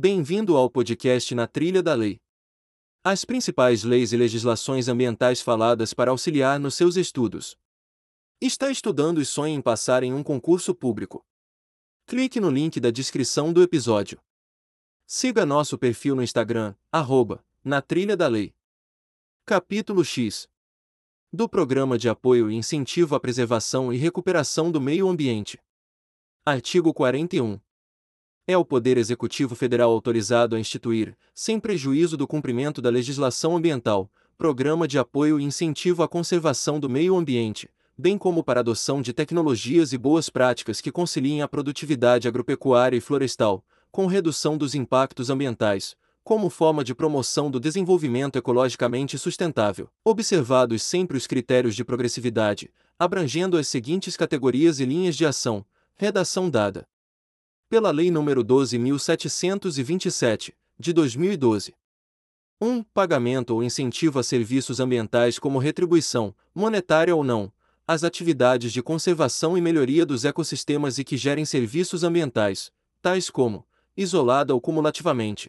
Bem-vindo ao podcast Na Trilha da Lei. As principais leis e legislações ambientais faladas para auxiliar nos seus estudos. Está estudando e sonha em passar em um concurso público? Clique no link da descrição do episódio. Siga nosso perfil no Instagram, arroba, na trilha da lei. Capítulo X do Programa de Apoio e Incentivo à Preservação e Recuperação do Meio Ambiente. Artigo 41. É o Poder Executivo Federal autorizado a instituir, sem prejuízo do cumprimento da legislação ambiental, programa de apoio e incentivo à conservação do meio ambiente, bem como para adoção de tecnologias e boas práticas que conciliem a produtividade agropecuária e florestal, com redução dos impactos ambientais, como forma de promoção do desenvolvimento ecologicamente sustentável, observados sempre os critérios de progressividade, abrangendo as seguintes categorias e linhas de ação, redação dada pela Lei nº 12.727, de 2012. 1. Pagamento ou incentivo a serviços ambientais como retribuição, monetária ou não, às atividades de conservação e melhoria dos ecossistemas e que gerem serviços ambientais, tais como, isolada ou cumulativamente,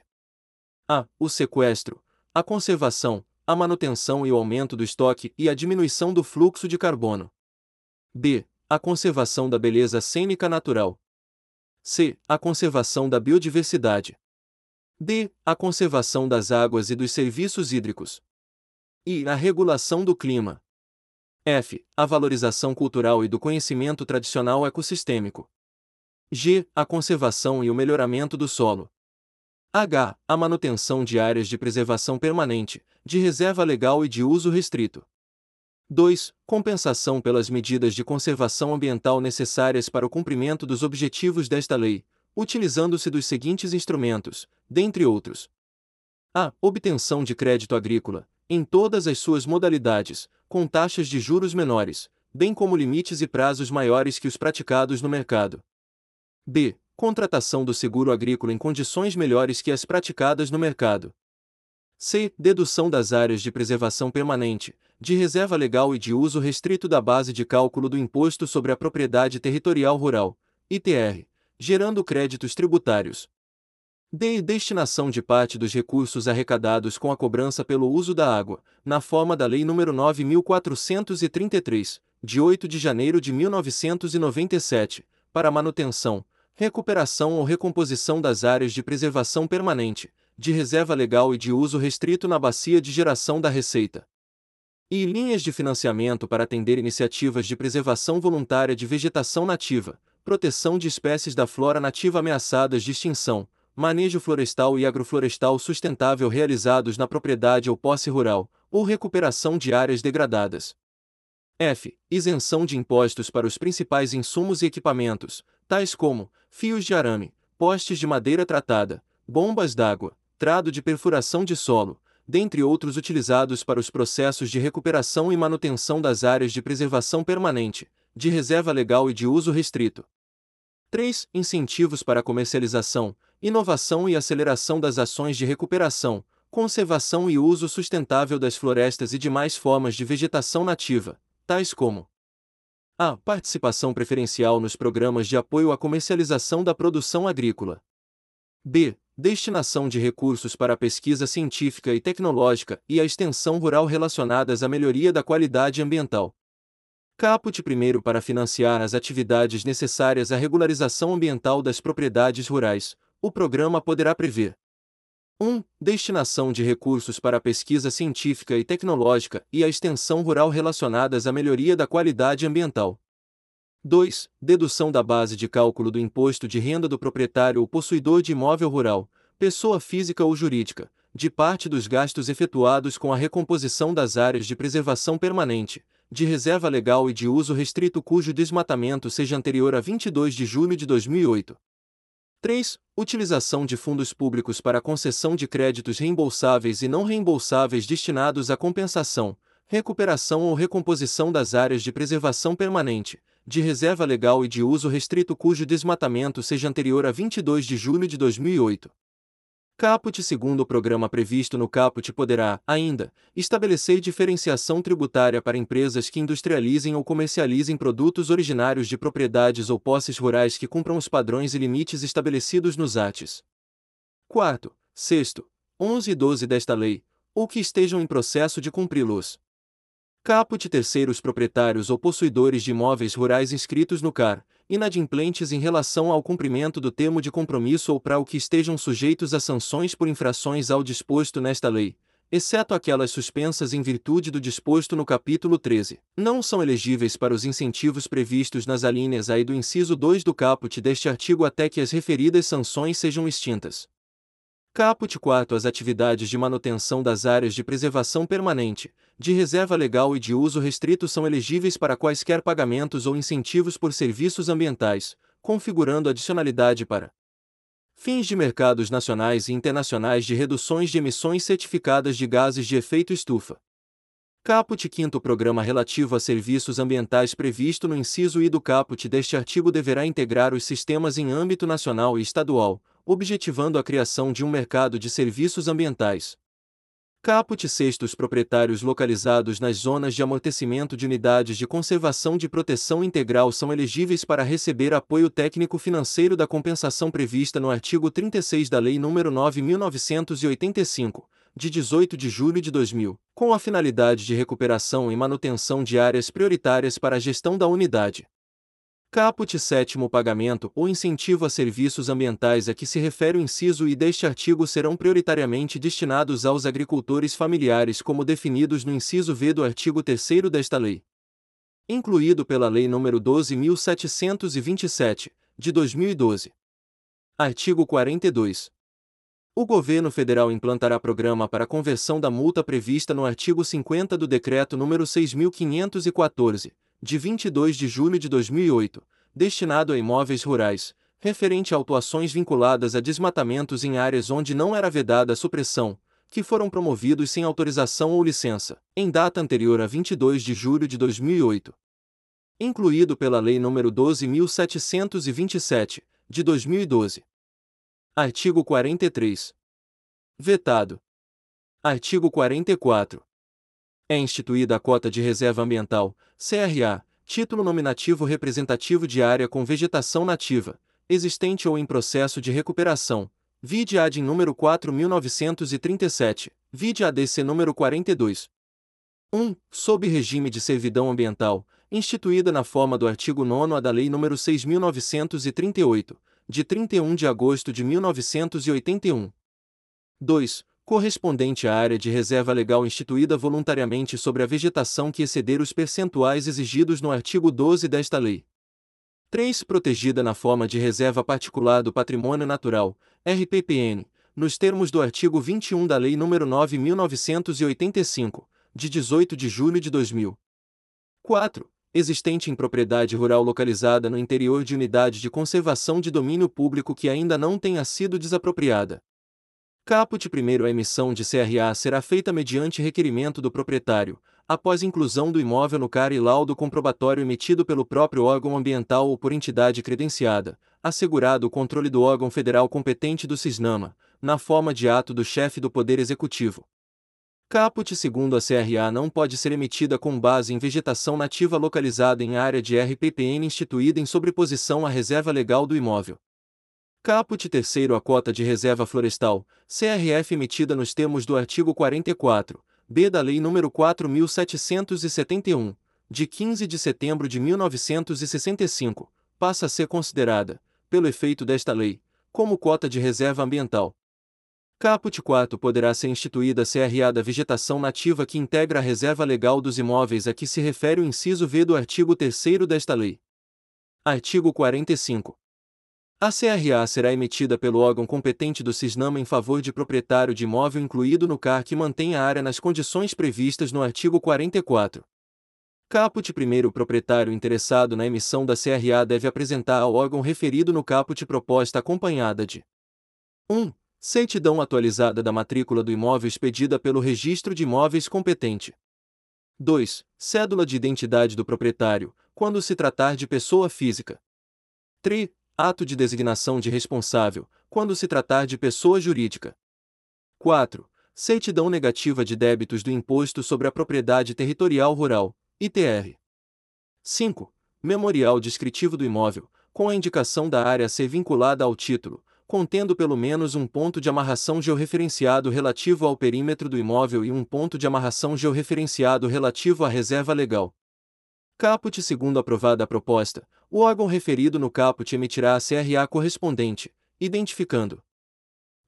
a. O sequestro, a conservação, a manutenção e o aumento do estoque e a diminuição do fluxo de carbono. B. A conservação da beleza cênica natural. C. A conservação da biodiversidade. D. A conservação das águas e dos serviços hídricos. E. A regulação do clima. F. A valorização cultural e do conhecimento tradicional ecossistêmico. G. A conservação e o melhoramento do solo. H. A manutenção de áreas de preservação permanente, de reserva legal e de uso restrito. 2. Compensação pelas medidas de conservação ambiental necessárias para o cumprimento dos objetivos desta lei, utilizando-se dos seguintes instrumentos, dentre outros: a. Obtenção de crédito agrícola, em todas as suas modalidades, com taxas de juros menores, bem como limites e prazos maiores que os praticados no mercado. b. Contratação do seguro agrícola em condições melhores que as praticadas no mercado. C. Dedução das áreas de preservação permanente, de reserva legal e de uso restrito da base de cálculo do Imposto sobre a Propriedade Territorial Rural, ITR, gerando créditos tributários. D. Destinação de parte dos recursos arrecadados com a cobrança pelo uso da água, na forma da Lei nº 9.433, de 8 de janeiro de 1997, para manutenção, recuperação ou recomposição das áreas de preservação permanente, de reserva legal e de uso restrito na bacia de geração da receita. E linhas de financiamento para atender iniciativas de preservação voluntária de vegetação nativa, proteção de espécies da flora nativa ameaçadas de extinção, manejo florestal e agroflorestal sustentável realizados na propriedade ou posse rural, ou recuperação de áreas degradadas. F. Isenção de impostos para os principais insumos e equipamentos, tais como fios de arame, postes de madeira tratada, bombas d'água, trado de perfuração de solo, dentre outros utilizados para os processos de recuperação e manutenção das áreas de preservação permanente, de reserva legal e de uso restrito. 3. Incentivos para a comercialização, inovação e aceleração das ações de recuperação, conservação e uso sustentável das florestas e demais formas de vegetação nativa, tais como a. Participação preferencial nos programas de apoio à comercialização da produção agrícola. B. Destinação de recursos para a pesquisa científica e tecnológica e a extensão rural relacionadas à melhoria da qualidade ambiental. Caput primeiro para financiar as atividades necessárias à regularização ambiental das propriedades rurais. O programa poderá prever 1. Destinação de recursos para a pesquisa científica e tecnológica e a extensão rural relacionadas à melhoria da qualidade ambiental. 2. Dedução da base de cálculo do imposto de renda do proprietário ou possuidor de imóvel rural, pessoa física ou jurídica, de parte dos gastos efetuados com a recomposição das áreas de preservação permanente, de reserva legal e de uso restrito cujo desmatamento seja anterior a 22 de julho de 2008. 3. Utilização de fundos públicos para concessão de créditos reembolsáveis e não reembolsáveis destinados à compensação, recuperação ou recomposição das áreas de preservação permanente, de reserva legal e de uso restrito cujo desmatamento seja anterior a 22 de julho de 2008. Caput segundo o programa previsto no Caput poderá, ainda, estabelecer diferenciação tributária para empresas que industrializem ou comercializem produtos originários de propriedades ou posses rurais que cumpram os padrões e limites estabelecidos nos ATs. Quarto, sexto, 11 e 12 desta lei, ou que estejam em processo de cumpri-los. Caput terceiros proprietários ou possuidores de imóveis rurais inscritos no CAR, inadimplentes em relação ao cumprimento do termo de compromisso ou para o que estejam sujeitos a sanções por infrações ao disposto nesta lei, exceto aquelas suspensas em virtude do disposto no capítulo 13, não são elegíveis para os incentivos previstos nas alíneas A e do inciso 2 do caput deste artigo até que as referidas sanções sejam extintas. Caput 4 As atividades de manutenção das áreas de preservação permanente, de reserva legal e de uso restrito são elegíveis para quaisquer pagamentos ou incentivos por serviços ambientais, configurando adicionalidade para fins de mercados nacionais e internacionais de reduções de emissões certificadas de gases de efeito estufa. Caput 5 Programa relativo a serviços ambientais previsto no inciso I do caput deste artigo deverá integrar os sistemas em âmbito nacional e estadual, objetivando a criação de um mercado de serviços ambientais, Caput sextos proprietários localizados nas zonas de amortecimento de unidades de conservação de proteção integral são elegíveis para receber apoio técnico financeiro da compensação prevista no artigo 36 da Lei nº 9.985, de 18 de julho de 2000, com a finalidade de recuperação e manutenção de áreas prioritárias para a gestão da unidade. Caput sétimo pagamento ou incentivo a serviços ambientais a que se refere o inciso e deste artigo serão prioritariamente destinados aos agricultores familiares como definidos no inciso V do artigo 3 desta lei. Incluído pela Lei nº 12.727, de 2012. Artigo 42. O governo federal implantará programa para conversão da multa prevista no artigo 50 do Decreto nº 6.514, de 22 de julho de 2008, destinado a imóveis rurais, referente a autuações vinculadas a desmatamentos em áreas onde não era vedada a supressão, que foram promovidos sem autorização ou licença, em data anterior a 22 de julho de 2008. Incluído pela Lei nº 12.727, de 2012. Artigo 43. Vetado. Artigo 44. É instituída a cota de reserva ambiental, CRA, título nominativo representativo de área com vegetação nativa, existente ou em processo de recuperação, vide AD número 4937, vide ADC número 42. 1. Sob regime de servidão ambiental, instituída na forma do artigo 9 da Lei nº 6.938, de 31 de agosto de 1981. 2 correspondente à área de reserva legal instituída voluntariamente sobre a vegetação que exceder os percentuais exigidos no artigo 12 desta lei. 3. Protegida na forma de reserva particular do patrimônio natural, RPPN, nos termos do artigo 21 da Lei nº 9.985, de 18 de julho de 2000. 4. Existente em propriedade rural localizada no interior de unidade de conservação de domínio público que ainda não tenha sido desapropriada. Caput primeiro a emissão de CRA será feita mediante requerimento do proprietário, após inclusão do imóvel no CAR e laudo comprobatório emitido pelo próprio órgão ambiental ou por entidade credenciada, assegurado o controle do órgão federal competente do CISNAMA, na forma de ato do chefe do Poder Executivo. Caput segundo a CRA não pode ser emitida com base em vegetação nativa localizada em área de RPPN instituída em sobreposição à reserva legal do imóvel. Caput terceiro a cota de reserva florestal, CRF emitida nos termos do artigo 44, b da Lei nº 4771, de 15 de setembro de 1965, passa a ser considerada, pelo efeito desta lei, como cota de reserva ambiental. Caput 4 poderá ser instituída CRA da vegetação nativa que integra a reserva legal dos imóveis a que se refere o inciso V do artigo 3 desta lei. Artigo 45. A CRA será emitida pelo órgão competente do CISNAMA em favor de proprietário de imóvel incluído no CAR que mantenha a área nas condições previstas no artigo 44. Caput primeiro proprietário interessado na emissão da CRA deve apresentar ao órgão referido no caput proposta acompanhada de 1. Certidão atualizada da matrícula do imóvel expedida pelo Registro de Imóveis competente. 2. Cédula de identidade do proprietário, quando se tratar de pessoa física. 3 Ato de designação de responsável, quando se tratar de pessoa jurídica. 4. Certidão negativa de débitos do Imposto sobre a Propriedade Territorial Rural, ITR. 5. Memorial descritivo do imóvel, com a indicação da área a ser vinculada ao título, contendo pelo menos um ponto de amarração georreferenciado relativo ao perímetro do imóvel e um ponto de amarração georreferenciado relativo à reserva legal. Caput segundo aprovada a proposta, o órgão referido no caput emitirá a CRA correspondente, identificando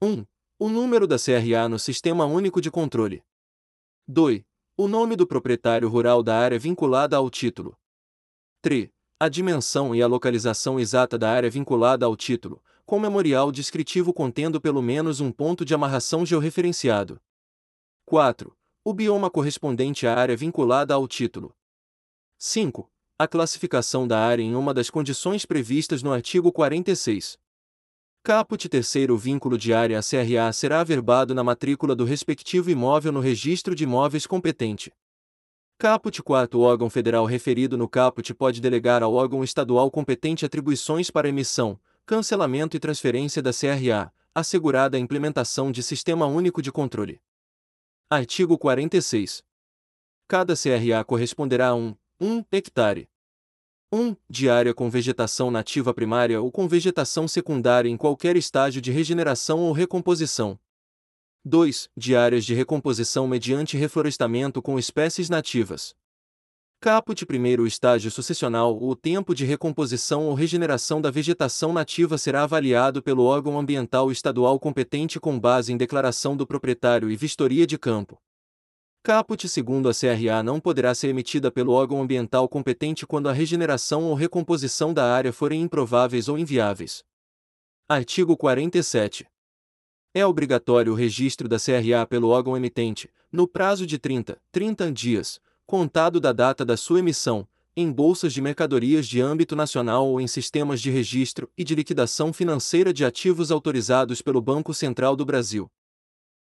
1. O número da CRA no Sistema Único de Controle. 2. O nome do proprietário rural da área vinculada ao título. 3. A dimensão e a localização exata da área vinculada ao título, com memorial descritivo contendo pelo menos um ponto de amarração georreferenciado. 4. O bioma correspondente à área vinculada ao título. 5. A classificação da área em uma das condições previstas no artigo 46. Caput terceiro vínculo de área a CRA será averbado na matrícula do respectivo imóvel no registro de imóveis competente. Caput quarto órgão federal referido no caput pode delegar ao órgão estadual competente atribuições para emissão, cancelamento e transferência da CRA, assegurada a implementação de Sistema Único de Controle. Artigo 46. Cada CRA corresponderá a um 1 hectare. 1. De área com vegetação nativa primária ou com vegetação secundária em qualquer estágio de regeneração ou recomposição. 2. De áreas de recomposição mediante reflorestamento com espécies nativas. Caput primeiro estágio sucessional o tempo de recomposição ou regeneração da vegetação nativa será avaliado pelo órgão ambiental estadual competente com base em declaração do proprietário e vistoria de campo. Caput segundo a CRA não poderá ser emitida pelo órgão ambiental competente quando a regeneração ou recomposição da área forem improváveis ou inviáveis. Artigo 47. É obrigatório o registro da CRA pelo órgão emitente, no prazo de 30, 30 dias, contado da data da sua emissão, em bolsas de mercadorias de âmbito nacional ou em sistemas de registro e de liquidação financeira de ativos autorizados pelo Banco Central do Brasil.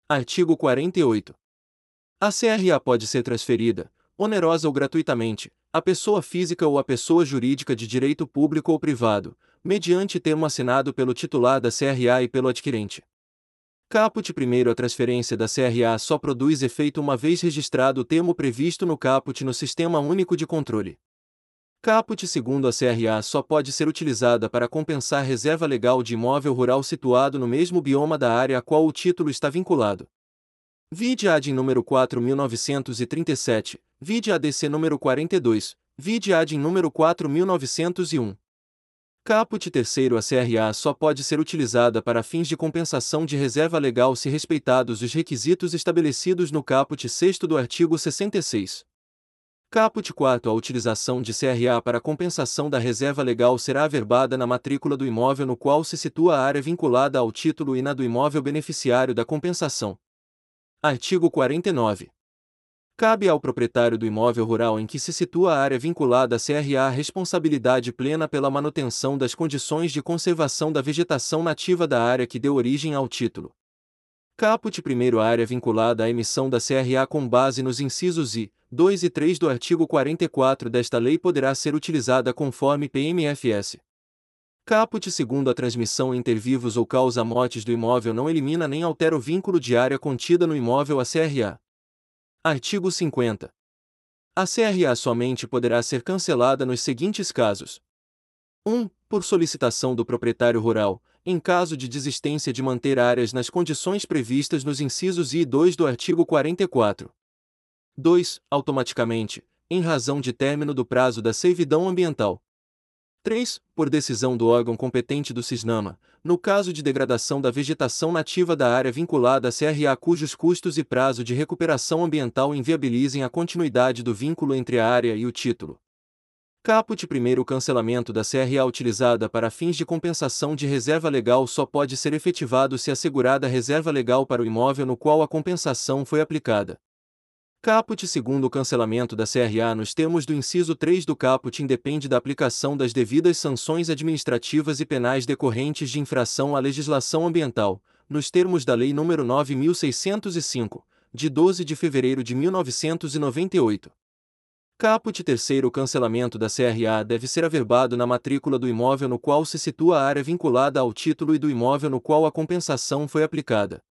Artigo 48. A CRA pode ser transferida, onerosa ou gratuitamente, à pessoa física ou à pessoa jurídica de direito público ou privado, mediante termo assinado pelo titular da CRA e pelo adquirente. Caput primeiro a transferência da CRA só produz efeito uma vez registrado o termo previsto no caput no Sistema Único de Controle. Caput segundo a CRA só pode ser utilizada para compensar reserva legal de imóvel rural situado no mesmo bioma da área a qual o título está vinculado. Vide AD número 4937, vide ADC número 42, vide AD número 4901. Caput terceiro a CRA só pode ser utilizada para fins de compensação de reserva legal se respeitados os requisitos estabelecidos no caput sexto do artigo 66. Caput quarto a utilização de CRA para compensação da reserva legal será averbada na matrícula do imóvel no qual se situa a área vinculada ao título e na do imóvel beneficiário da compensação. Artigo 49. Cabe ao proprietário do imóvel rural em que se situa a área vinculada à CRA a responsabilidade plena pela manutenção das condições de conservação da vegetação nativa da área que deu origem ao título. Caput primeiro área vinculada à emissão da CRA com base nos incisos I, 2 e 3 do artigo 44 desta lei poderá ser utilizada conforme PMFS. Caput segundo a transmissão inter vivos ou causa mortes do imóvel não elimina nem altera o vínculo de área contida no imóvel à CRA. Artigo 50. A CRA somente poderá ser cancelada nos seguintes casos: 1. Por solicitação do proprietário rural, em caso de desistência de manter áreas nas condições previstas nos incisos I e 2 do artigo 44. 2. Automaticamente, em razão de término do prazo da servidão ambiental. 3. Por decisão do órgão competente do CISNAMA, no caso de degradação da vegetação nativa da área vinculada à CRA cujos custos e prazo de recuperação ambiental inviabilizem a continuidade do vínculo entre a área e o título. Caput primeiro cancelamento da CRA utilizada para fins de compensação de reserva legal só pode ser efetivado se assegurada reserva legal para o imóvel no qual a compensação foi aplicada. Caput segundo o cancelamento da CRA nos termos do inciso 3 do caput independe da aplicação das devidas sanções administrativas e penais decorrentes de infração à legislação ambiental, nos termos da Lei nº 9605, de 12 de fevereiro de 1998. Caput terceiro o cancelamento da CRA deve ser averbado na matrícula do imóvel no qual se situa a área vinculada ao título e do imóvel no qual a compensação foi aplicada.